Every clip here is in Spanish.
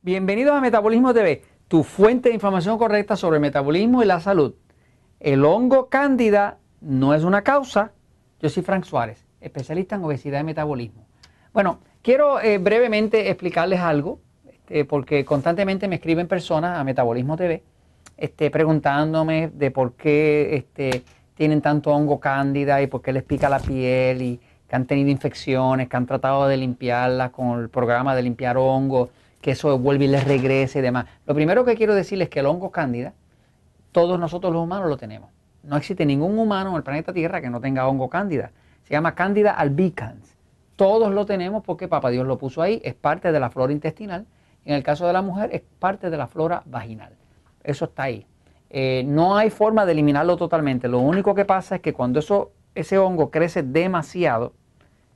Bienvenidos a Metabolismo TV, tu fuente de información correcta sobre el metabolismo y la salud. El hongo cándida no es una causa. Yo soy Frank Suárez, especialista en obesidad y metabolismo. Bueno, quiero eh, brevemente explicarles algo, este, porque constantemente me escriben personas a Metabolismo TV este, preguntándome de por qué este, tienen tanto hongo cándida y por qué les pica la piel y que han tenido infecciones, que han tratado de limpiarla con el programa de limpiar hongo que eso vuelve y les regrese y demás. Lo primero que quiero decirles es que el hongo cándida, todos nosotros los humanos lo tenemos. No existe ningún humano en el planeta Tierra que no tenga hongo cándida. Se llama cándida albicans. Todos lo tenemos porque Papá Dios lo puso ahí, es parte de la flora intestinal. En el caso de la mujer es parte de la flora vaginal. Eso está ahí. Eh, no hay forma de eliminarlo totalmente. Lo único que pasa es que cuando eso, ese hongo crece demasiado,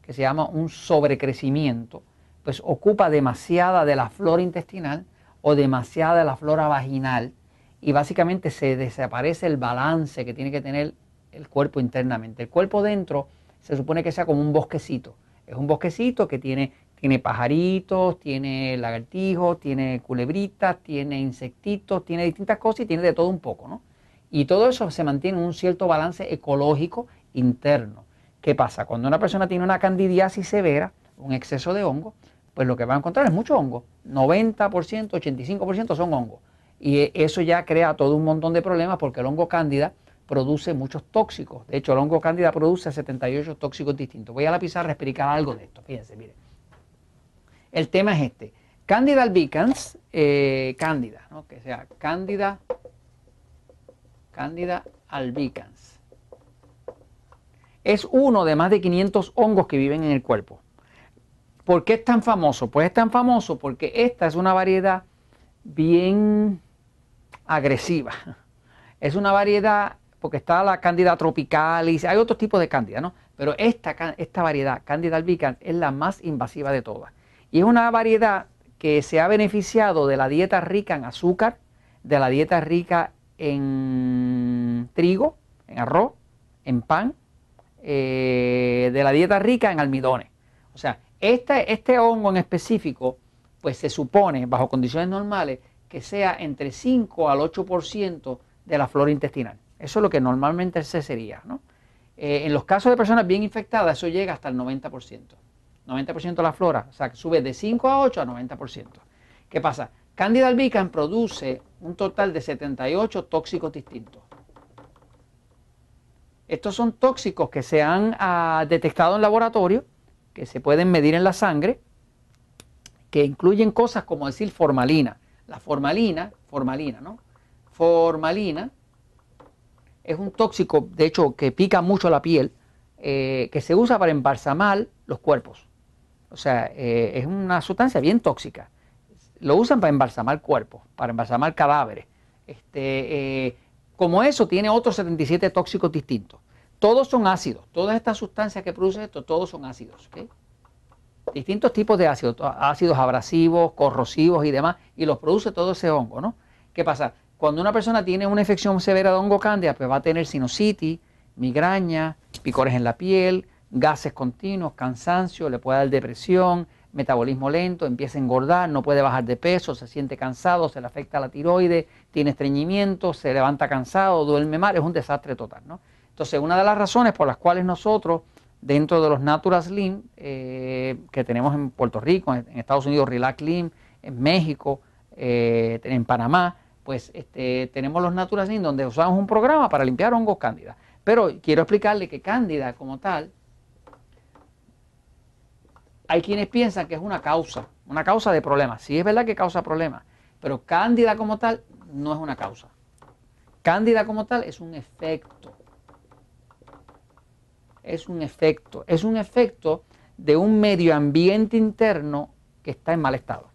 que se llama un sobrecrecimiento, pues ocupa demasiada de la flora intestinal o demasiada de la flora vaginal y básicamente se desaparece el balance que tiene que tener el cuerpo internamente. El cuerpo dentro se supone que sea como un bosquecito. Es un bosquecito que tiene, tiene pajaritos, tiene lagartijos, tiene culebritas, tiene insectitos, tiene distintas cosas y tiene de todo un poco, ¿no? Y todo eso se mantiene en un cierto balance ecológico interno. ¿Qué pasa? Cuando una persona tiene una candidiasis severa, un exceso de hongo, pues lo que va a encontrar es mucho hongo. 90%, 85% son hongos. Y eso ya crea todo un montón de problemas porque el hongo cándida produce muchos tóxicos. De hecho, el hongo cándida produce 78 tóxicos distintos. Voy a la pizarra a explicar algo de esto. Fíjense, miren. El tema es este. Candida albicans, eh, cándida, ¿no? que sea cándida, cándida albicans. Es uno de más de 500 hongos que viven en el cuerpo. ¿Por qué es tan famoso? Pues es tan famoso porque esta es una variedad bien agresiva. Es una variedad, porque está la cándida tropicalis, hay otros tipos de cándida, ¿no? Pero esta, esta variedad, cándida albicans, es la más invasiva de todas. Y es una variedad que se ha beneficiado de la dieta rica en azúcar, de la dieta rica en trigo, en arroz, en pan, eh, de la dieta rica en almidones. O sea, este, este hongo en específico, pues se supone, bajo condiciones normales, que sea entre 5 al 8% de la flora intestinal. Eso es lo que normalmente se sería. ¿no? Eh, en los casos de personas bien infectadas, eso llega hasta el 90%. 90% de la flora, o sea, sube de 5 a 8 a 90%. ¿Qué pasa? Candida albicans produce un total de 78 tóxicos distintos. Estos son tóxicos que se han ah, detectado en laboratorio que se pueden medir en la sangre, que incluyen cosas como decir formalina. La formalina, formalina, ¿no? Formalina es un tóxico, de hecho, que pica mucho la piel, eh, que se usa para embalsamar los cuerpos. O sea, eh, es una sustancia bien tóxica. Lo usan para embalsamar cuerpos, para embalsamar cadáveres. Este, eh, como eso, tiene otros 77 tóxicos distintos. Todos son ácidos. Todas estas sustancias que producen esto, todos son ácidos. Distintos tipos de ácidos, ácidos abrasivos, corrosivos y demás, y los produce todo ese hongo, ¿no? ¿Qué pasa? Cuando una persona tiene una infección severa de hongo cándida, pues va a tener sinusitis, migraña, picores en la piel, gases continuos, cansancio, le puede dar depresión, metabolismo lento, empieza a engordar, no puede bajar de peso, se siente cansado, se le afecta la tiroides, tiene estreñimiento, se levanta cansado, duerme mal, es un desastre total, ¿no? Entonces, una de las razones por las cuales nosotros, dentro de los Natural Slim, eh, que tenemos en Puerto Rico, en Estados Unidos, Relax Slim, en México, eh, en Panamá, pues este, tenemos los Natural Slim donde usamos un programa para limpiar hongos cándida. Pero quiero explicarle que cándida como tal, hay quienes piensan que es una causa, una causa de problemas. Sí es verdad que causa problemas, pero cándida como tal no es una causa. Cándida como tal es un efecto es un efecto, es un efecto de un medio ambiente interno que está en mal estado.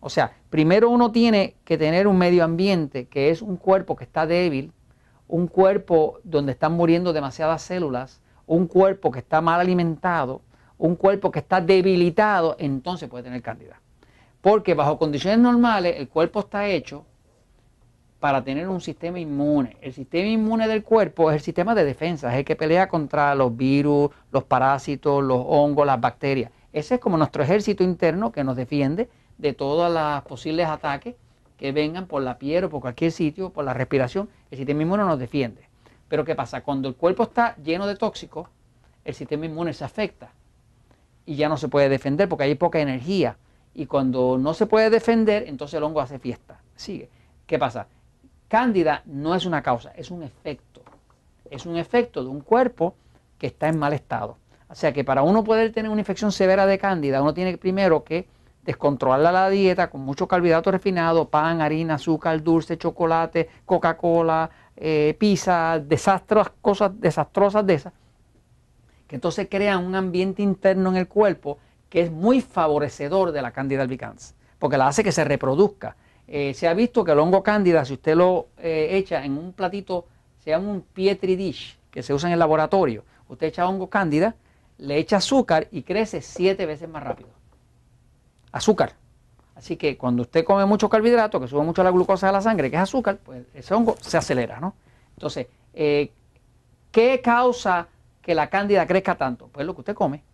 O sea, primero uno tiene que tener un medio ambiente que es un cuerpo que está débil, un cuerpo donde están muriendo demasiadas células, un cuerpo que está mal alimentado, un cuerpo que está debilitado, entonces puede tener candida. Porque bajo condiciones normales el cuerpo está hecho para tener un sistema inmune. El sistema inmune del cuerpo es el sistema de defensa, es el que pelea contra los virus, los parásitos, los hongos, las bacterias. Ese es como nuestro ejército interno que nos defiende de todos los posibles ataques que vengan por la piel o por cualquier sitio, por la respiración. El sistema inmune nos defiende. Pero ¿qué pasa? Cuando el cuerpo está lleno de tóxicos, el sistema inmune se afecta y ya no se puede defender porque hay poca energía. Y cuando no se puede defender, entonces el hongo hace fiesta. Sigue. ¿Qué pasa? Cándida no es una causa, es un efecto. Es un efecto de un cuerpo que está en mal estado. O sea que para uno poder tener una infección severa de cándida, uno tiene primero que descontrolar la dieta con mucho carbohidrato refinado, pan, harina, azúcar, dulce, chocolate, Coca-Cola, eh, pizza, desastres, cosas desastrosas de esas, que entonces crean un ambiente interno en el cuerpo que es muy favorecedor de la Candida albicans, porque la hace que se reproduzca. Eh, se ha visto que el hongo cándida, si usted lo eh, echa en un platito, se llama un Pietri dish, que se usa en el laboratorio, usted echa hongo cándida, le echa azúcar y crece siete veces más rápido. Azúcar. Así que cuando usted come mucho carbohidrato, que sube mucho la glucosa de la sangre, que es azúcar, pues ese hongo se acelera, ¿no? Entonces, eh, ¿qué causa que la cándida crezca tanto? Pues lo que usted come.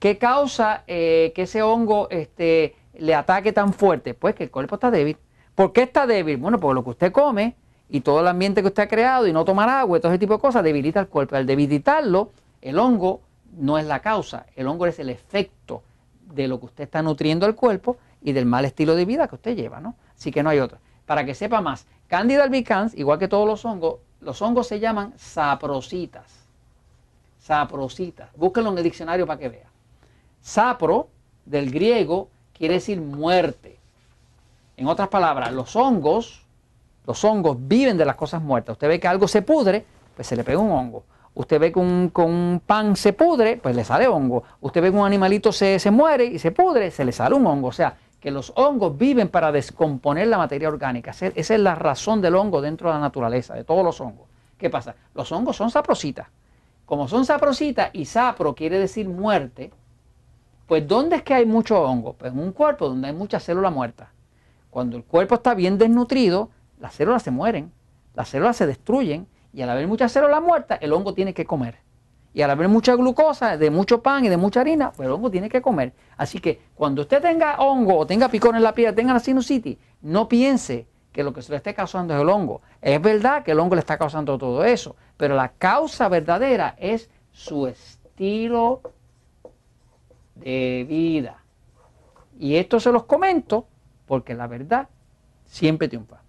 ¿Qué causa que ese hongo este, le ataque tan fuerte? Pues que el cuerpo está débil. ¿Por qué está débil? Bueno, porque lo que usted come y todo el ambiente que usted ha creado y no tomar agua y todo ese tipo de cosas debilita el cuerpo. Al debilitarlo, el hongo no es la causa, el hongo es el efecto de lo que usted está nutriendo al cuerpo y del mal estilo de vida que usted lleva, ¿no? Así que no hay otra. Para que sepa más, Candida albicans, igual que todos los hongos, los hongos se llaman saprositas. Saprositas. Búsquenlo en el diccionario para que vea. Sapro, del griego, quiere decir muerte. En otras palabras, los hongos, los hongos viven de las cosas muertas. Usted ve que algo se pudre, pues se le pega un hongo. Usted ve que un, pan se pudre, pues le sale hongo. Usted ve que un animalito se, se muere y se pudre, se le sale un hongo. O sea, que los hongos viven para descomponer la materia orgánica. Esa es la razón del hongo dentro de la naturaleza, de todos los hongos. ¿Qué pasa? Los hongos son saprositas. Como son saprositas y sapro quiere decir muerte, pues ¿dónde es que hay mucho hongo? Pues en un cuerpo donde hay muchas células muertas. Cuando el cuerpo está bien desnutrido, las células se mueren, las células se destruyen y al haber muchas células muertas, el hongo tiene que comer. Y al haber mucha glucosa, de mucho pan y de mucha harina, pues el hongo tiene que comer. Así que cuando usted tenga hongo o tenga picón en la piel, tenga la sinusitis, no piense que lo que se le esté causando es el hongo. Es verdad que el hongo le está causando todo eso, pero la causa verdadera es su estilo de vida. Y esto se los comento porque la verdad siempre triunfa.